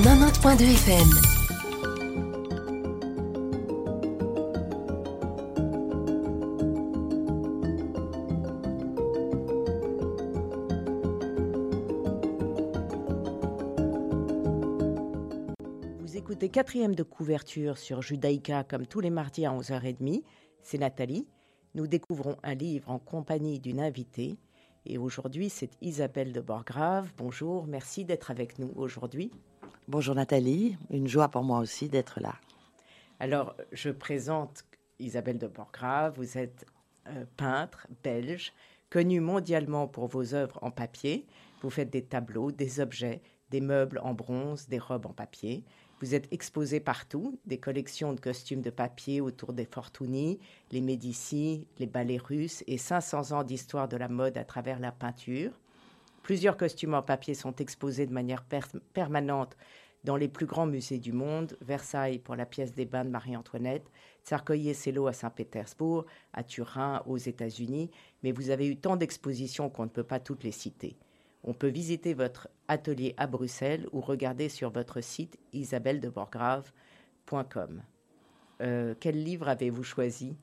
90.2 FM. Vous écoutez quatrième de couverture sur Judaïka comme tous les mardis à 11h30. C'est Nathalie. Nous découvrons un livre en compagnie d'une invitée. Et aujourd'hui, c'est Isabelle de Borgrave. Bonjour, merci d'être avec nous aujourd'hui. Bonjour Nathalie, une joie pour moi aussi d'être là. Alors, je présente Isabelle de Borgrave. Vous êtes euh, peintre belge, connue mondialement pour vos œuvres en papier. Vous faites des tableaux, des objets, des meubles en bronze, des robes en papier. Vous êtes exposé partout, des collections de costumes de papier autour des Fortuny, les Médicis, les ballets russes et 500 ans d'histoire de la mode à travers la peinture. Plusieurs costumes en papier sont exposés de manière per- permanente dans les plus grands musées du monde, Versailles pour la pièce des bains de Marie-Antoinette, Tsarkoye Selo à Saint-Pétersbourg, à Turin, aux États-Unis, mais vous avez eu tant d'expositions qu'on ne peut pas toutes les citer. On peut visiter votre atelier à Bruxelles ou regarder sur votre site isabelledeborgrave.com. Euh, quel livre avez-vous choisi?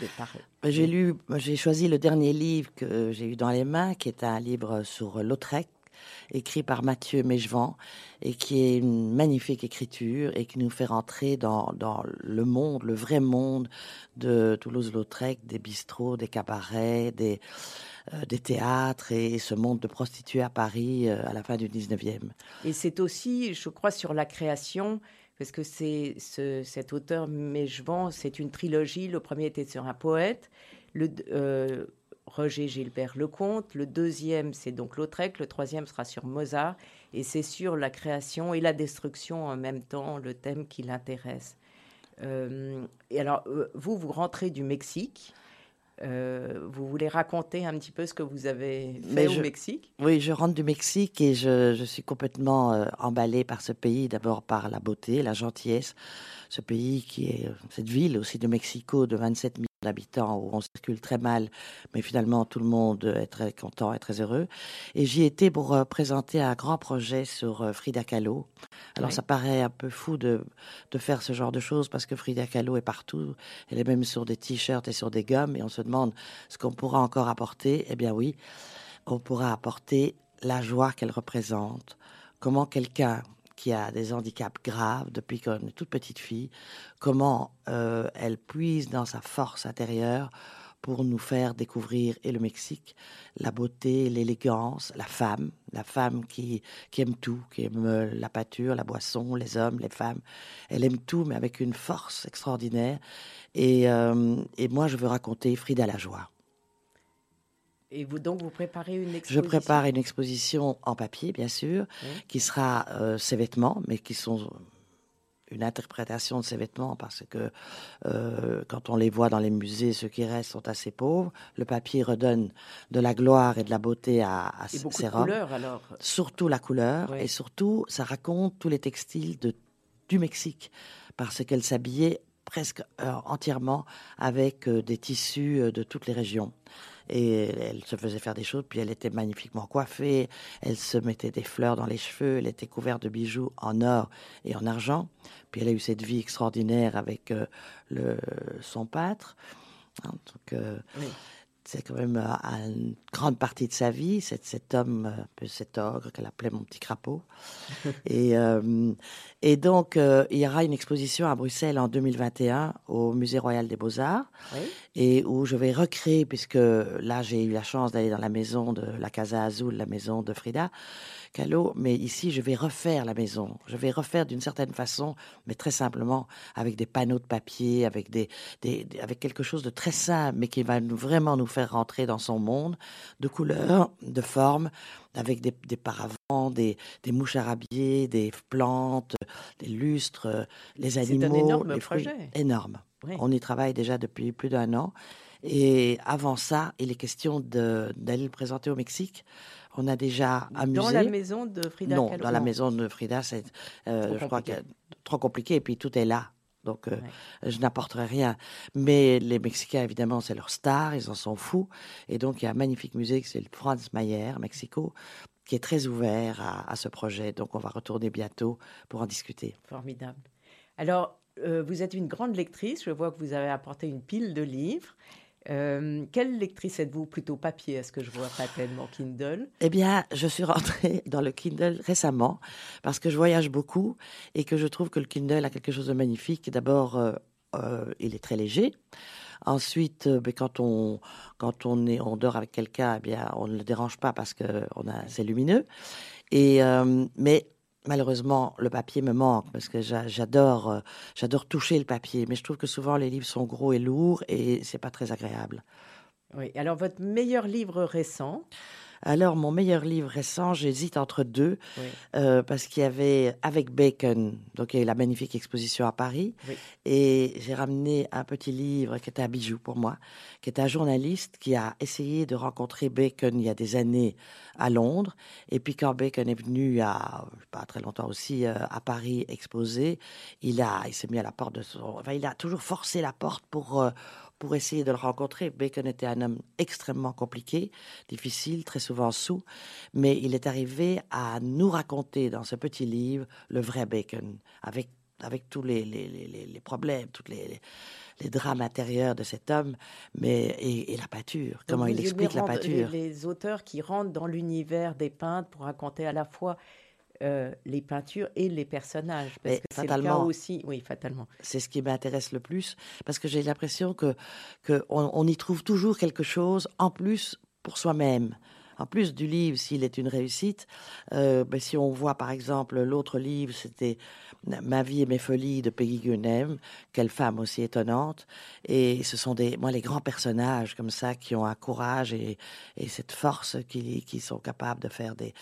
De parler J'ai lu, j'ai choisi le dernier livre que j'ai eu dans les mains, qui est un livre sur Lautrec, écrit par Mathieu Mégevant, et qui est une magnifique écriture et qui nous fait rentrer dans, dans le monde, le vrai monde de Toulouse-Lautrec, des bistrots, des cabarets, des, euh, des théâtres et ce monde de prostituées à Paris euh, à la fin du 19e. Et c'est aussi, je crois, sur la création, parce que c'est ce, cet auteur Mégevant, c'est une trilogie. Le premier était sur un poète, le, euh, Roger Gilbert Lecomte. Le deuxième, c'est donc Lautrec. Le troisième sera sur Mozart. Et c'est sur la création et la destruction en même temps, le thème qui l'intéresse. Euh, et alors, euh, vous, vous rentrez du Mexique. Euh, vous voulez raconter un petit peu ce que vous avez fait Mais au je- Mexique? Oui, je rentre du Mexique et je, je suis complètement euh, emballée par ce pays, d'abord par la beauté, la gentillesse. Ce pays qui est, cette ville aussi de Mexico de 27 millions d'habitants où on circule très mal, mais finalement tout le monde est très content et très heureux. Et j'y étais pour euh, présenter un grand projet sur euh, Frida Kahlo. Alors ça paraît un peu fou de, de faire ce genre de choses parce que Frida Kahlo est partout. Elle est même sur des t-shirts et sur des gommes et on se demande ce qu'on pourra encore apporter. Eh bien oui, on pourra apporter la joie qu'elle représente. Comment quelqu'un qui a des handicaps graves depuis qu'on est toute petite fille, comment euh, elle puise dans sa force intérieure pour nous faire découvrir et le Mexique, la beauté, l'élégance, la femme, la femme qui, aime tout, qui aime euh, la pâture, la boisson, les hommes, les femmes. Elle aime tout, mais avec une force extraordinaire. Et, euh, et moi, je veux raconter Frida la joie. Et vous donc vous préparez une Je exposition prépare une exposition en papier, bien sûr, Oui. qui sera euh, ses vêtements, mais qui sont une interprétation de ces vêtements parce que euh, quand on les voit dans les musées, ceux qui restent sont assez pauvres. Le papier redonne de la gloire et de la beauté à, à Et beaucoup ces de robes. couleurs alors. Surtout la couleur Oui. et surtout ça raconte tous les textiles de, du Mexique parce qu'elle s'habillait presque euh, entièrement avec euh, des tissus de toutes les régions. Et elle se faisait faire des choses, puis elle était magnifiquement coiffée, elle se mettait des fleurs dans les cheveux, elle était couverte de bijoux en or et en argent. Puis elle a eu cette vie extraordinaire avec euh, le, son euh, Oui. C'est quand même euh, une grande partie de sa vie, cet, cet homme, euh, cet ogre qu'elle appelait mon petit crapaud. et, euh, et donc, euh, il y aura une exposition à Bruxelles en 2021 au Musée royal des beaux-arts Oui. et où je vais recréer, puisque là j'ai eu la chance d'aller dans la maison de la Casa Azul, la maison de Frida Kahlo, mais ici je vais refaire la maison. Je vais refaire d'une certaine façon, mais très simplement avec des panneaux de papier, avec des, des- des- avec quelque chose de très simple, mais qui va nous, vraiment nous faire rentrer dans son monde de couleurs, de formes, avec des, des paravents, des, des mouches à rhabiller, des plantes, des lustres, les C'est un animaux, énorme projet. Énorme. Oui. On y travaille déjà depuis plus d'un an. Et avant ça, il est question d'aller le présenter au Mexique. On a déjà un Dans musée. la maison de Frida non, Kahlo dans la maison de Frida, c'est, euh, Trop je crois que compliqué. trop compliqué. Et puis tout est là. Donc, euh, je n'apporterai rien. Mais les Mexicains, évidemment, c'est leur star, ils en sont fous. Et donc, il y a un magnifique musée, c'est le Franz Mayer, Mexico, qui est très ouvert à, ce projet. Donc, on va retourner bientôt pour en discuter. Formidable. Alors, euh, vous êtes une grande lectrice. Je vois que vous avez apporté une pile de livres. Euh, quelle lectrice êtes-vous? Plutôt papier, est-ce que je vois pas tellement Kindle Eh bien, je suis rentrée dans le Kindle récemment parce que je voyage beaucoup et que je trouve que le Kindle a quelque chose de magnifique. D'abord, euh, il est très léger. Ensuite, euh, quand on quand on est on dort avec quelqu'un, eh bien on ne le dérange pas parce que on a c'est lumineux. Et euh, mais malheureusement, le papier me manque parce que j'adore euh, j'adore toucher le papier, mais je trouve que souvent les livres sont gros et lourds et c'est pas très agréable. Oui. Alors votre meilleur livre récent? Alors, mon meilleur livre récent, j'hésite entre deux, euh, parce qu'il y avait Avec Bacon, donc il y a eu la magnifique exposition à Paris, et j'ai ramené un petit livre qui était un bijou pour moi, qui est un journaliste qui a essayé de rencontrer Bacon il y a des années à Londres, et puis quand Bacon est venu à pas très longtemps aussi euh, à Paris exposer, il a, il s'est mis à la porte de son, enfin, il a toujours forcé la porte pour euh, pour essayer de le rencontrer. Bacon était un homme extrêmement compliqué, difficile, très souvent sous, mais il est arrivé à nous raconter dans ce petit livre le vrai Bacon, avec, avec tous les, les, les, problèmes, tous les, les, drames intérieurs de cet homme, mais et, la peinture, comment il explique la peinture. Les, auteurs qui rentrent dans l'univers des peintres pour raconter à la fois euh, les peintures et les personnages. Parce que c'est le cas aussi, oui, fatalement. C'est ce qui m'intéresse le plus, parce que j'ai l'impression que, que on, y trouve toujours quelque chose en plus pour soi-même. En plus du livre, s'il est une réussite, euh, ben, si on voit par exemple l'autre livre, c'était Ma vie et mes folies de Peggy Gunem, quelle femme aussi étonnante. Et ce sont des, moi, les grands personnages comme ça qui ont un courage et, et cette force qui, qui sont capables de faire des,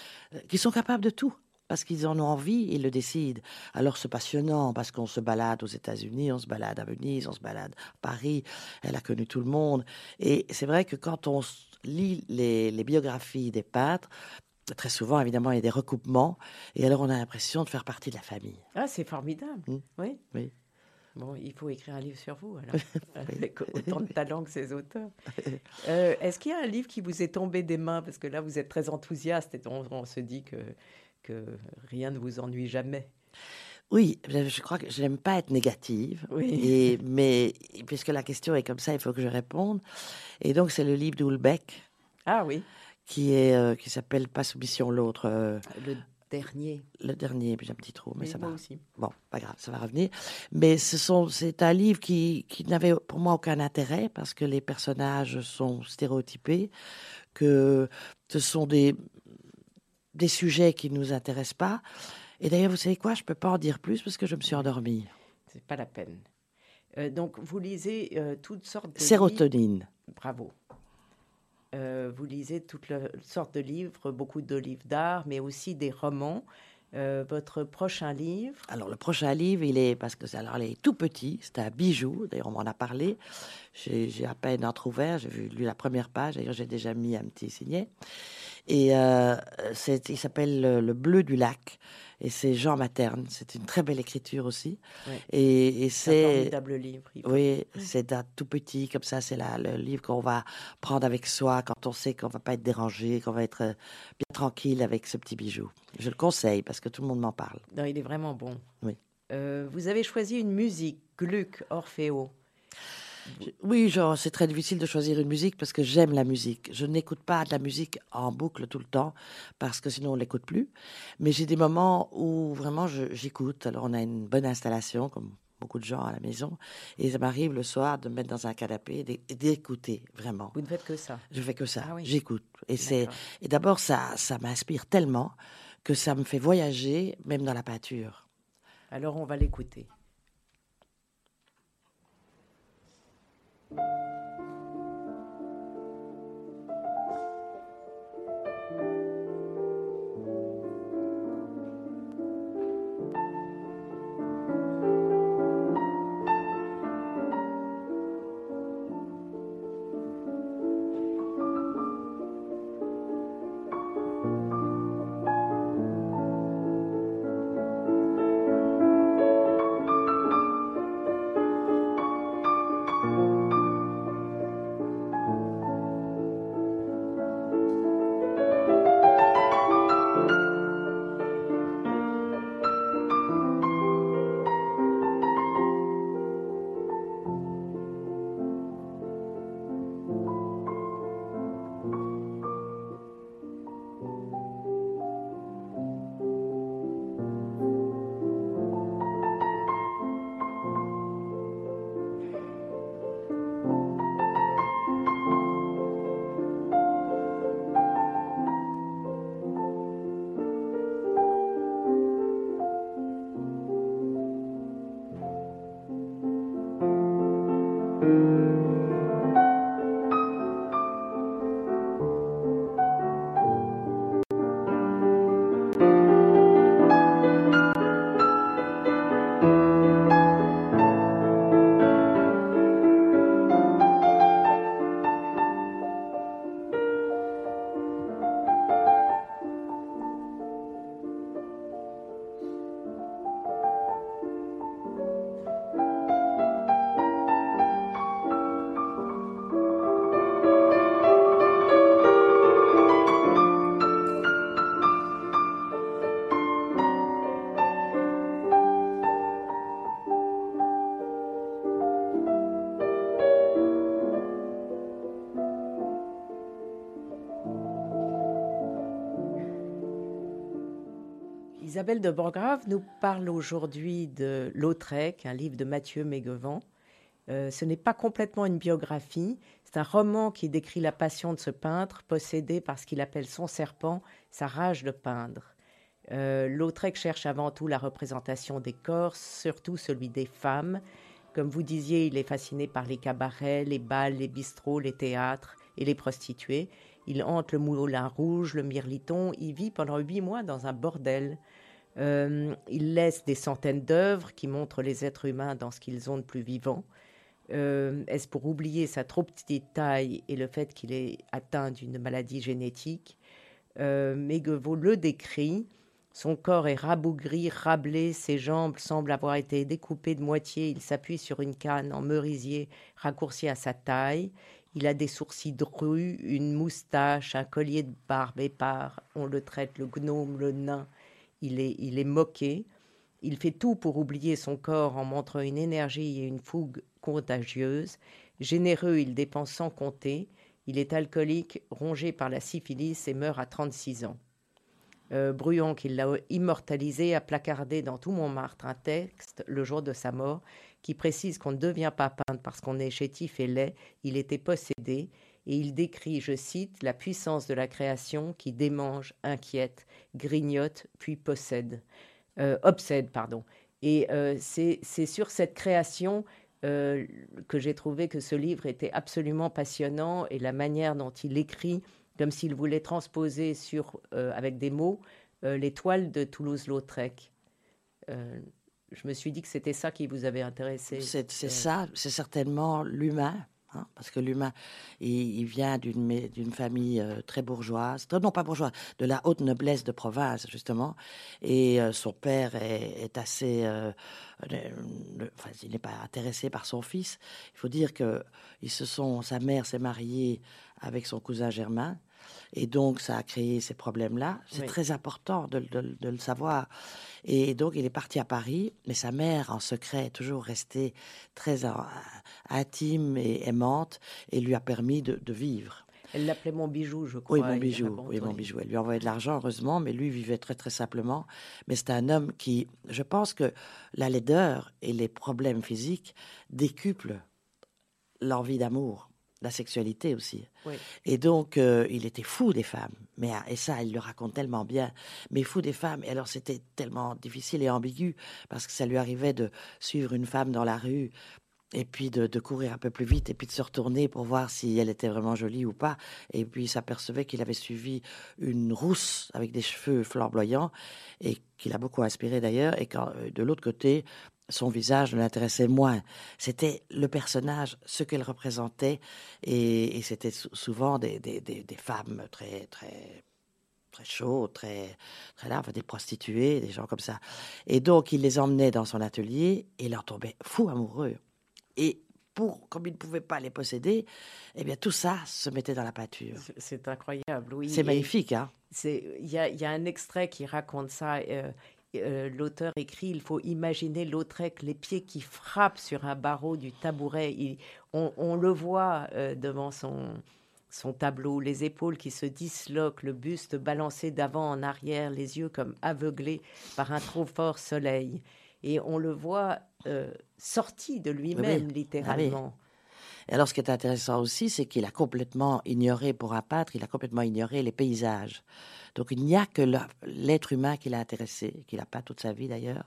qui sont capables de tout parce qu'ils en ont envie, ils le décident. Alors c'est passionnant parce qu'on se balade aux États-Unis, on se balade à Venise, on se balade à Paris. Elle a connu tout le monde. Et c'est vrai que quand on lit les, biographies des peintres, très souvent, évidemment, il y a des recoupements. Et alors on a l'impression de faire partie de la famille. Ah, c'est formidable. Mmh. Oui. Oui. Bon, il faut écrire un livre sur vous, alors, avec autant de talent que ces auteurs. Euh, est-ce qu'il y a un livre qui vous est tombé des mains? Parce que là, vous êtes très enthousiaste et on se dit que que rien ne vous ennuie jamais. Oui, je crois que je n'aime pas être négative. Et, mais puisque la question est comme ça, il faut que je réponde. Et donc, c'est le livre d'Ulbeck. Ah oui. Qui est euh, qui s'appelle Pas soumission l'autre. Euh, le dernier. Le dernier, puis j'ai un petit trou, mais, ça va. aussi. Bon, pas grave, ça va revenir. Mais ce sont, c'est un livre qui, qui n'avait pour moi aucun intérêt parce que les personnages sont stéréotypés, que ce sont des des sujets qui ne nous intéressent pas. Et d'ailleurs, vous savez quoi? Je ne peux pas en dire plus parce que je me suis endormie. C'est pas la peine. Euh, donc, vous lisez euh, toutes sortes de Sérotonine. Bravo. Euh, vous lisez toutes sortes de livres, beaucoup de livres d'art, mais aussi des romans. Votre prochain livre? Alors, le prochain livre, il est, parce que alors, il est tout petit, c'est un bijou, d'ailleurs, on m'en a parlé. J'ai à peine entrouvert, j'ai lu la première page, d'ailleurs, j'ai déjà mis un petit signet. Et euh, il s'appelle le, Bleu du lac. Et c'est Jean Materne. C'est une très belle écriture aussi. Et, c'est un formidable livre. Oui, c'est tout petit comme ça. C'est le livre qu'on va prendre avec soi quand on sait qu'on va pas être dérangé, qu'on va être euh, bien tranquille avec ce petit bijou. Je le conseille parce que tout le monde m'en parle. Non, il est vraiment bon. Oui. Euh, vous avez choisi une musique, Gluck, Orfeo. Oui, genre, c'est très difficile de choisir une musique parce que j'aime la musique. Je n'écoute pas de la musique en boucle tout le temps parce que sinon on l'écoute plus. Mais j'ai des moments où vraiment j'écoute. Alors on a une bonne installation comme beaucoup de gens à la maison et ça m'arrive le soir de me mettre dans un canapé et d'écouter vraiment. Vous ne faites que ça. Je fais que ça. Ah j'écoute et c'est et d'abord ça ça m'inspire tellement que ça me fait voyager même dans la peinture. Alors on va l'écouter. Isabelle de Borgrave nous parle aujourd'hui de Lautrec, un livre de Mathieu Méguevent. Euh, ce n'est pas complètement une biographie, c'est un roman qui décrit la passion de ce peintre, possédé par ce qu'il appelle son serpent, sa rage de peindre. Euh, Lautrec cherche avant tout la représentation des corps, surtout celui des femmes. Comme vous disiez, il est fasciné par les cabarets, les bals, les bistrots, les théâtres et les prostituées. Il hante le Moulin Rouge, le Mirliton. Il vit pendant huit mois dans un bordel. Euh, il laisse des centaines d'œuvres qui montrent les êtres humains dans ce qu'ils ont de plus vivant. Euh, est-ce pour oublier sa trop petite taille et le fait qu'il est atteint d'une maladie génétique? Euh, le décrit. Son corps est rabougri, rablé, ses jambes semblent avoir été découpées de moitié. Il s'appuie sur une canne en merisier raccourcie à sa taille. Il a des sourcils drus, une moustache, un collier de barbe épars. On le traite le gnome, le nain. Il est, moqué. Il fait tout pour oublier son corps en montrant une énergie et une fougue contagieuses. Généreux, il dépense sans compter. Il est alcoolique, rongé par la syphilis et meurt à 36 ans. Euh, Bruyon, qui l'a immortalisé, a placardé dans tout Montmartre un texte, le jour de sa mort, qui précise qu'on ne devient pas peintre parce qu'on est chétif et laid, il était possédé, et il décrit, je cite, la puissance de la création qui démange, inquiète, grignote, puis possède, euh, obsède, pardon. Et euh, c'est sur cette création euh, que j'ai trouvé que ce livre était absolument passionnant et la manière dont il écrit, comme s'il voulait transposer sur, avec des mots, les toiles de Toulouse-Lautrec je me suis dit que c'était ça qui vous avait intéressé. C'est ça, c'est certainement l'humain. Hein, parce que l'humain, il, vient d'une famille euh, très bourgeoise, non pas bourgeoise, de la haute noblesse de province, justement. Et euh, son père est, assez. Euh, enfin, il n'est pas intéressé par son fils. Il faut dire que ils se sont, sa mère s'est mariée avec son cousin Germain. Et donc, ça a créé ces problèmes-là. C'est très important de, le savoir. Et donc, il est parti à Paris, mais sa mère, en secret, est toujours restée très intime et aimante et lui a permis de, vivre. Elle l'appelait mon bijou, je crois. Oui, mon bijou. Oui, mon bijou. Elle lui envoyait de l'argent, heureusement, mais lui vivait très, très simplement. Mais c'est un homme qui, je pense que la laideur et les problèmes physiques décuplent l'envie d'amour la sexualité aussi. Et donc, euh, il était fou des femmes. Mais, et ça, il le raconte tellement bien. Mais fou des femmes. Et alors, c'était tellement difficile et ambigu parce que ça lui arrivait de suivre une femme dans la rue et puis de, courir un peu plus vite et puis de se retourner pour voir si elle était vraiment jolie ou pas. Et puis il s'apercevait qu'il avait suivi une rousse avec des cheveux flamboyants et qu'il a beaucoup inspiré d'ailleurs. Et quand euh, de l'autre côté, son visage l'intéressait moins. C'était le personnage, ce qu'elle représentait, et, c'était souvent des, femmes très, très, très chaudes, très, très là, des prostituées, des gens comme ça. Et donc, il les emmenait dans son atelier et leur tombait fou amoureux. Et pour, comme il ne pouvait pas les posséder, eh bien, tout ça se mettait dans la peinture. C'est incroyable, oui. C'est magnifique, hein. Il y a, un extrait qui raconte ça. Euh, euh, l'auteur écrit il faut imaginer Lautrec, les pieds qui frappent sur un barreau du tabouret. on, le voit euh, devant son, son tableau, les épaules qui se disloquent, le buste balancé d'avant en arrière, les yeux comme aveuglés par un trop fort soleil. Et on le voit euh, sorti de lui-même, ah littéralement. Et alors, ce qui est intéressant aussi, c'est qu'il a complètement ignoré, pour un peintre, il a complètement ignoré les paysages. Donc il n'y a que l'être humain qui l'a intéressé, qui l'a pas toute sa vie d'ailleurs.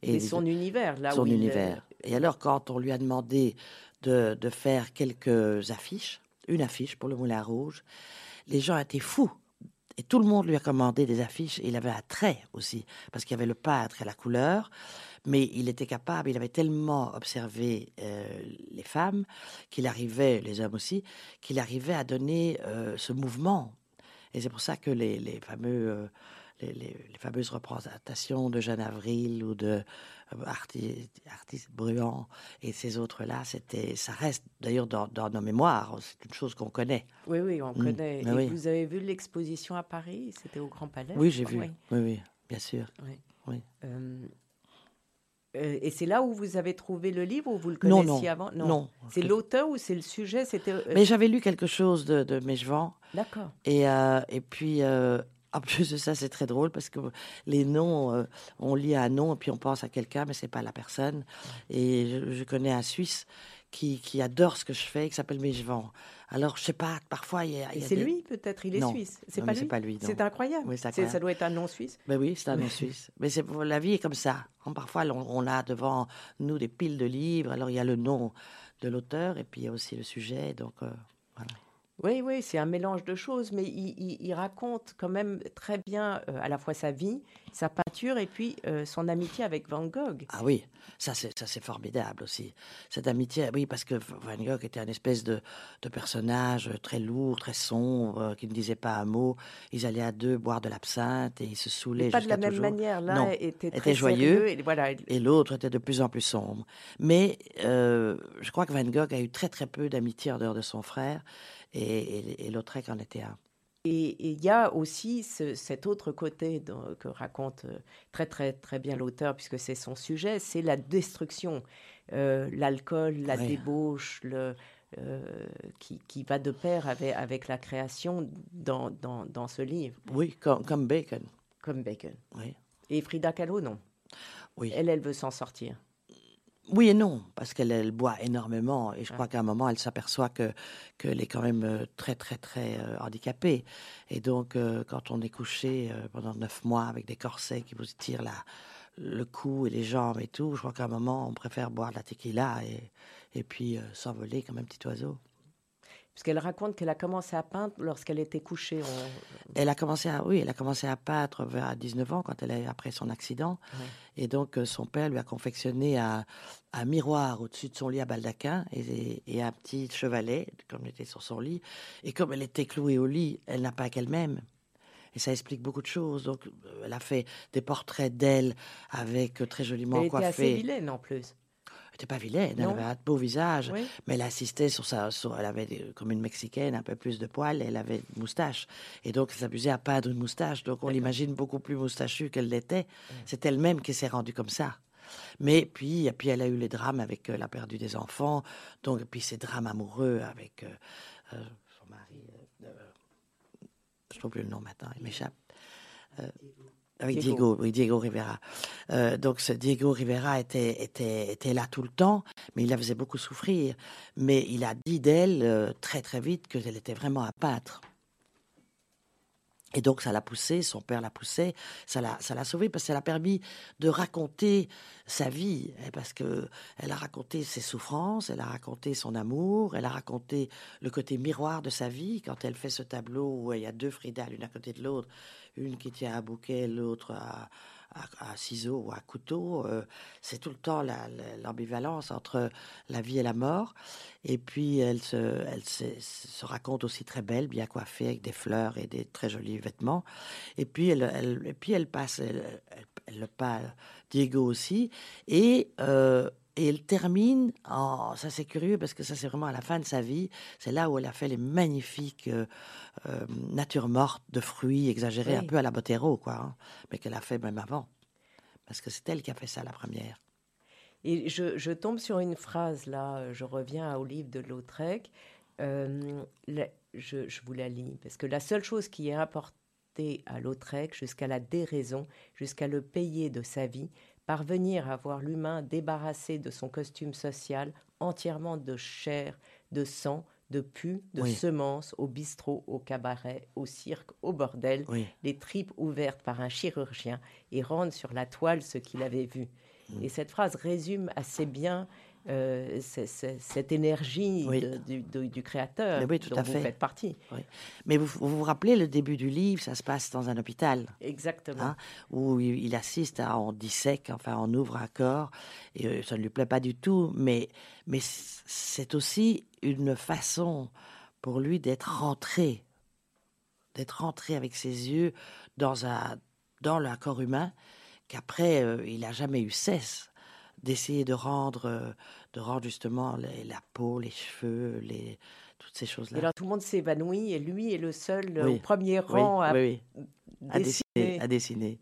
Et son univers, là son où univers. Et alors quand on lui a demandé de, de faire quelques affiches, une affiche pour le Moulin Rouge. Les gens étaient fous. Et tout le monde lui a commandé des affiches. Et il avait un trait aussi, parce qu'il y avait le pâtre et la couleur. Mais il était capable, il avait tellement observé euh, les femmes qu'il arrivait, les hommes aussi, qu'il arrivait à donner euh, ce mouvement. Et c'est pour ça que les, les fameux, euh, les, les- les fameuses représentations de Jeanne Avril ou de euh, Arti- Artiste Bruant et ces autres-là, c'était, ça reste d'ailleurs dans, dans nos mémoires. C'est une chose qu'on connaît. Oui, oui, on Mm. connaît. Et oui. vous avez vu l'exposition à Paris? C'était au Grand Palais Oui, j'ai vu. oui. Oui, oui, bien sûr. Oui. Oui. Euh, euh, et c'est là où vous avez trouvé le livre ou vous le Non, connaissiez non, avant? Non. C'est l'auteur ou c'est le sujet? C'était. euh, Mais j'avais lu quelque chose de, de Mejvan D'accord. et, euh, et puis en plus de ça, c'est très drôle parce que les noms, on lit un nom et puis on pense à quelqu'un, mais c'est pas la personne. Et je, je connais un Suisse qui, qui adore ce que je fais, qui s'appelle Mejvan. Alors je sais pas, parfois il y a, a c'est des- lui peut-être Il est Non. suisse. C'est pas lui. pas lui, non. C'est incroyable. Oui, ça doit être un nom suisse. Ben oui, c'est un nom suisse. Mais c'est pour la vie est comme ça. Hein, Parfois, on, on a devant nous des piles de livres. Alors il y a le nom de l'auteur et puis il y a aussi le sujet. Donc euh, voilà. Oui, oui, c'est un mélange de choses, mais il, il- il raconte quand même très bien euh, à la fois sa vie, sa peinture et puis euh, son amitié avec Van Gogh. Ah oui, ça c'est ça c'est formidable aussi. Cette amitié, oui, parce que Van Gogh était un espèce de, de personnage très lourd, très sombre, euh, qui ne disait pas un mot. Ils allaient à deux boire de l'absinthe et ils se saoulaient pas de la jusqu'à même toujours. manière. L'un Non, était était très joyeux. sérieux et voilà. il- Et l'autre était de plus en plus sombre. Mais euh, je crois que Van Gogh a eu très très peu d'amitié en dehors de son frère, et, et, et Lautrec en était un. Et il y a aussi ce- cet autre côté que raconte euh, très très très bien l'auteur, puisque c'est son sujet, c'est la destruction, Euh, l'alcool, la Oui. débauche, le, euh, qui, qui va de pair avec, avec la création dans, dans, dans ce livre, Oui, comme, comme Bacon. comme Bacon. Oui. Et Frida Kahlo, non. Oui. Elle, elle veut s'en sortir. Oui et non, parce qu'elle elle boit énormément et je crois qu'à un moment elle s'aperçoit que qu'elle est quand même très très très euh, handicapée et donc euh, quand on est couché euh, pendant neuf mois avec des corsets qui vous tirent la le cou et les jambes et tout, je crois qu'à un moment on préfère boire de la tequila et et puis s'envoler comme un petit oiseau. Puisqu'elle raconte qu'elle a commencé à peindre lorsqu'elle était couchée. On- Elle a commencé à oui, elle a commencé à peindre vers 19 ans quand elle a après son accident Ouais. et donc euh, son père lui a confectionné un, un miroir au-dessus de son lit à baldaquin et, un petit chevalet comme il était sur son lit et comme elle était clouée au lit, elle n'a pas qu'elle-même. Et ça explique beaucoup de choses. Donc, euh, elle a fait des portraits d'elle avec euh, très joliment Elle était assez coiffée. vilaine en plus. N'était pas vilaine, elle avait un beau visage. Oui. Mais elle insistait sur sa, sur- elle avait des- comme une mexicaine, un peu plus de poils, elle avait une moustache. Et donc, elle s'amusait à peindre une moustache. Donc, on l'imagine beaucoup plus moustachue qu'elle l'était. C'est elle-même qui s'est rendue comme ça. Mais puis, et puis, elle a eu les drames avec euh, la perdu des enfants. Donc, et puis ces drames amoureux avec euh, euh, son mari. je trouve plus le nom maintenant, il m'échappe. Euh, avec Diego. Diego, oui, Diego Rivera. Euh, donc ce Diego Rivera était, était, était là tout le temps, mais il la faisait beaucoup souffrir. Mais il a dit d'elle euh, très très vite qu'elle était vraiment un peintre. Et donc ça l'a poussé, son père l'a poussé, ça l'a, ça l'a sauvé parce que ça l'a permis de raconter sa vie, hein, parce que elle a raconté ses souffrances, elle a raconté son amour, elle a raconté le côté miroir de sa vie quand elle fait ce tableau où il y a deux Frida l'une à côté de l'autre, une qui tient un bouquet, l'autre à, à, à ciseaux ou à couteau. euh, c'est tout le temps la- la- l'ambivalence entre la vie et la mort. Et puis elle se, raconte aussi très belle, bien coiffée avec des fleurs et des très jolis vêtements. Et puis elle, passe, elle, elle- le peint Diego aussi. Euh, et elle termine en, ça c'est curieux parce que ça c'est vraiment à la fin de sa vie. C'est là où elle a fait les magnifiques euh, euh, natures mortes de fruits exagérés, un peu à la Botero, quoi. hein, mais qu'elle a fait même avant. Parce que c'est elle qui a fait ça la première. Et je, je tombe sur une phrase là, je reviens au livre de Lautrec. Euh, la- je, je vous la lis, parce que la seule chose qui est apportée à Lautrec jusqu'à la déraison, jusqu'à le payer de sa vie, parvenir à voir l'humain débarrassé de son costume social, entièrement de chair, de sang, de pu, de Oui. semences, au bistrot, au cabaret, au cirque, au bordel, Oui. les tripes ouvertes par un chirurgien et rendre sur la toile ce qu'il avait vu. Et cette phrase résume assez bien euh, cette énergie du, créateur oui, tout dont à vous fait. faites partie. Mais vous, vous, rappelez le début du livre, ça se passe dans un hôpital. Exactement. Hein, où il, assiste à, on dissèque, enfin on ouvre un corps, et euh, ça ne lui plaît pas du tout, mais, mais c'est aussi une façon pour lui d'être rentré, d'être rentré avec ses yeux dans, un, dans le corps humain qu'après euh, il n'a jamais eu cesse d'essayer de rendre, euh, de rendre justement la peau, les cheveux, les, toutes ces choses-là. alors tout le monde s'évanouit et lui est le seul euh, au premier rang à, dessiner. à, dessiner.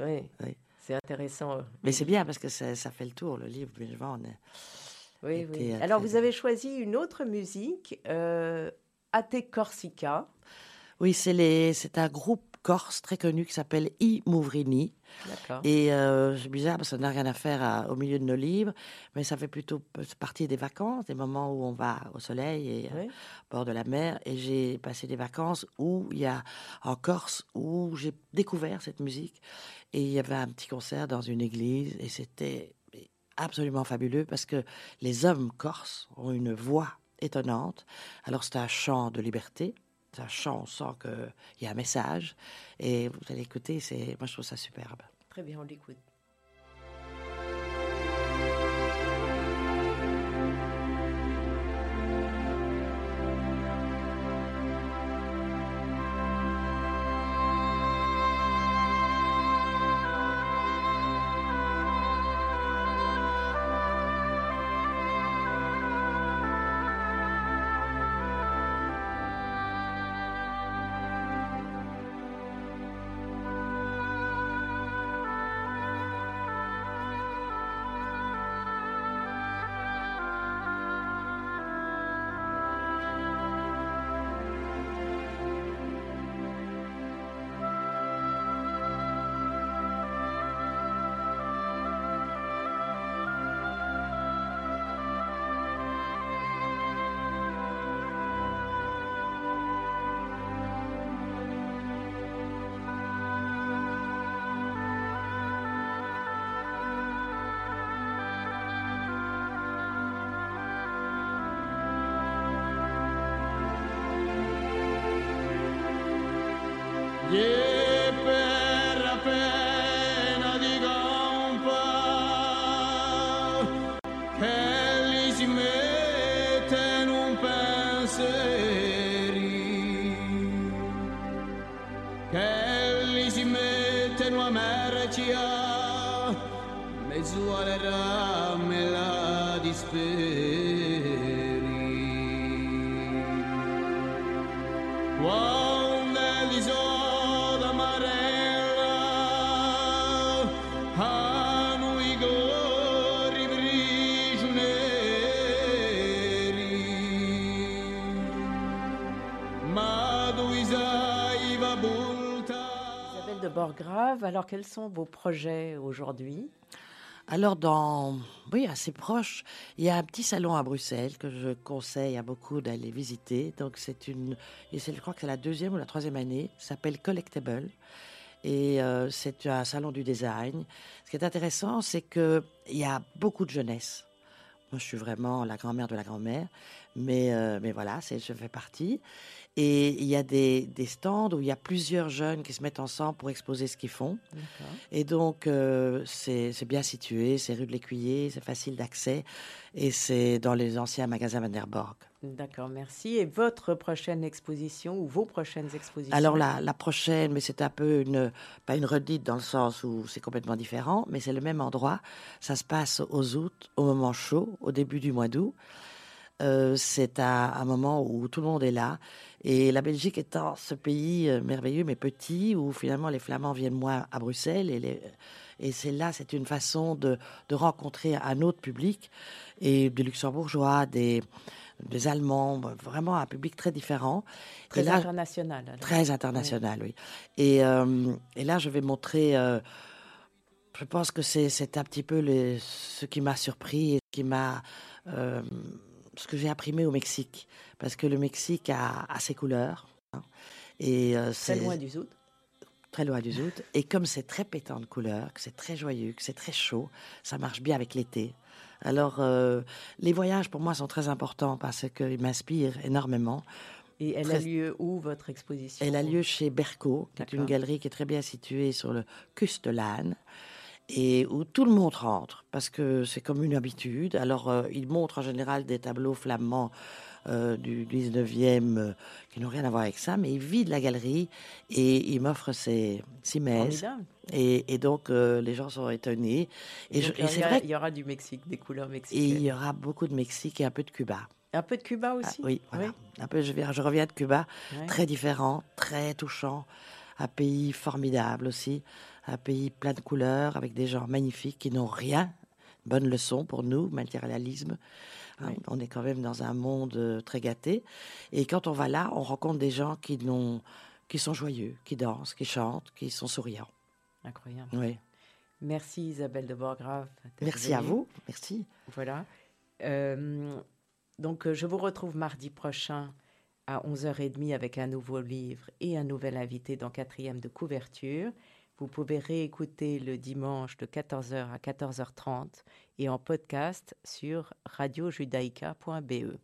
C'est intéressant. Mais c'est bien parce que ça, fait le tour, le livre. Oui, oui. Alors vous avez choisi une autre musique, euh, Ate Corsica. Oui, c'est un groupe corse très connu qui s'appelle I Mouvrini. Et euh, c'est bizarre parce que ça n'a rien à faire au milieu de nos livres, mais ça fait plutôt partie des vacances, des moments où on va au soleil et euh, au bord de la mer. Et j'ai passé des vacances où il y a en Corse où j'ai découvert cette musique. Et il y avait un petit concert dans une église et c'était absolument fabuleux parce que les hommes corses ont une voix étonnante. Alors c'est un chant de liberté un chant, on sent qu'il y a un message. Et vous allez écouter, moi je trouve ça superbe. Très bien, on l'écoute. mergia mezzo alle rame la disperi. Wow. Borgrave. Alors, quels sont vos projets aujourd'hui? Alors, dans, oui, assez proche, il y a un petit salon à Bruxelles que je conseille à beaucoup d'aller visiter. Donc, c'est une, et je crois que c'est la deuxième ou la troisième année, s'appelle Collectable. Et euh, c'est un salon du design. Ce qui est intéressant, c'est qu'il y a beaucoup de jeunesse. Moi, je suis vraiment la grand-mère de la grand-mère, mais, euh, mais voilà, je fais partie. Et il y a des, stands où il y a plusieurs jeunes qui se mettent ensemble pour exposer ce qu'ils font. Et donc, euh, c'est bien situé, c'est rue de l'Écuyer, c'est facile d'accès. Et c'est dans les anciens magasins Van der Borg. D'accord, merci. Et votre prochaine exposition ou vos prochaines expositions? Alors, la, la prochaine, mais c'est un peu une, pas une redite dans le sens où c'est complètement différent, mais c'est le même endroit. Ça se passe aux août, au moment chaud, au début du mois d'août. Euh, c'est un, un, moment où tout le monde est là. Et la Belgique étant ce pays euh, merveilleux mais petit, où finalement les Flamands viennent moins à Bruxelles, et, les, et c'est là, c'est une façon de, de, rencontrer un autre public, et des luxembourgeois, des, des Allemands, vraiment un public très différent. Très international. Très international, oui. Et, euh, et, là, je vais montrer... je pense que c'est un petit peu ce qui m'a surpris et ce qui m'a ce que j'ai imprimé au Mexique, parce que le Mexique a, ses couleurs. Hein, et euh, c'est loin du Zout. très loin du zout. Et comme c'est très pétant de couleurs, que c'est très joyeux, que c'est très chaud, ça marche bien avec l'été. Alors, euh, les voyages pour moi sont très importants parce qu'ils m'inspirent énormément. Et elle a lieu où votre exposition? Elle a lieu chez Berco, qui est une galerie qui est très bien située sur le Kustelaan et où tout le monde rentre parce que c'est comme une habitude. Alors, euh, ils montrent en général des tableaux flamands euh, du 19e euh, qui n'ont rien à voir avec ça, mais il vide la galerie et il m'offre ses, ses Et, et, donc, euh, les gens sont étonnés. Et, c'est vrai. Il y aura du Mexique, des couleurs mexicaines. Et il y aura beaucoup de Mexique et un peu de Cuba. Un peu de Cuba ah, aussi Oui, voilà. Un peu, je, je reviens de Cuba, très différent, très touchant. Un pays formidable aussi, un pays plein de couleurs, avec des gens magnifiques qui n'ont rien. Bonne leçon pour nous, matérialisme. Hein, on est quand même dans un monde euh, très gâté. Et quand on va là, on rencontre des gens qui, qui sont joyeux, qui dansent, qui chantent, qui sont souriants. Incroyable. Oui. Merci Isabelle de Borgrave. Merci à vous. Merci. Voilà. Euh, donc, euh, je vous retrouve mardi prochain à 11h30 avec un nouveau livre et un nouvel invité dans quatrième de couverture. Vous pouvez réécouter le dimanche de 14h à 14h30 et en podcast sur radiojudaïca.be.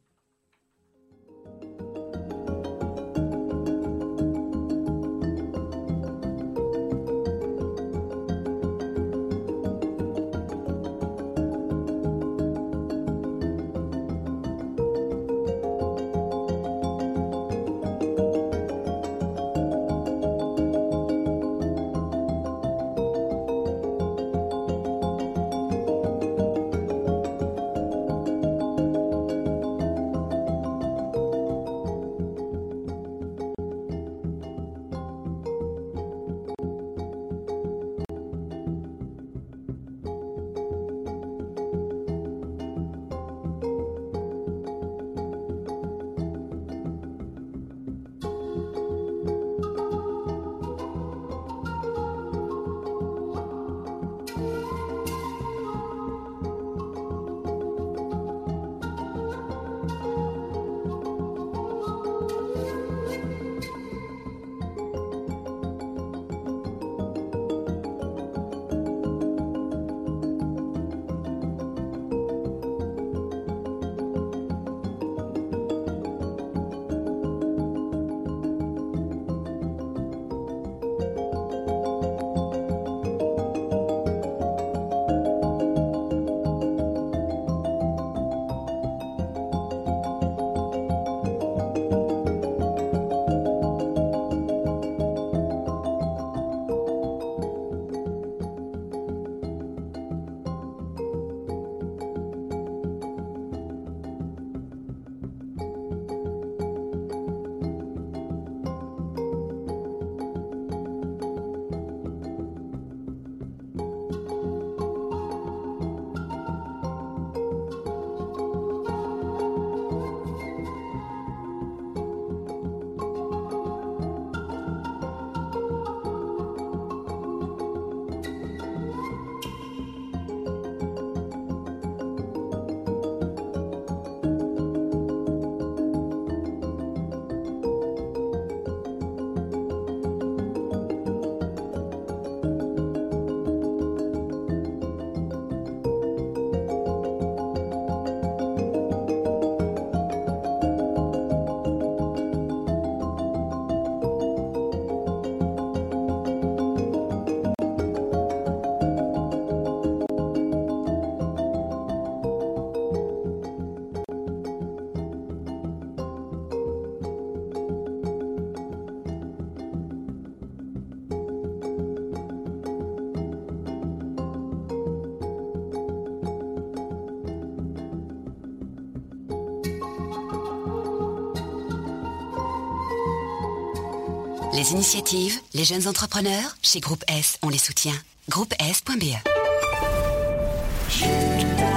Initiatives, les jeunes entrepreneurs, chez Groupe S, on les soutient. Groupe S.be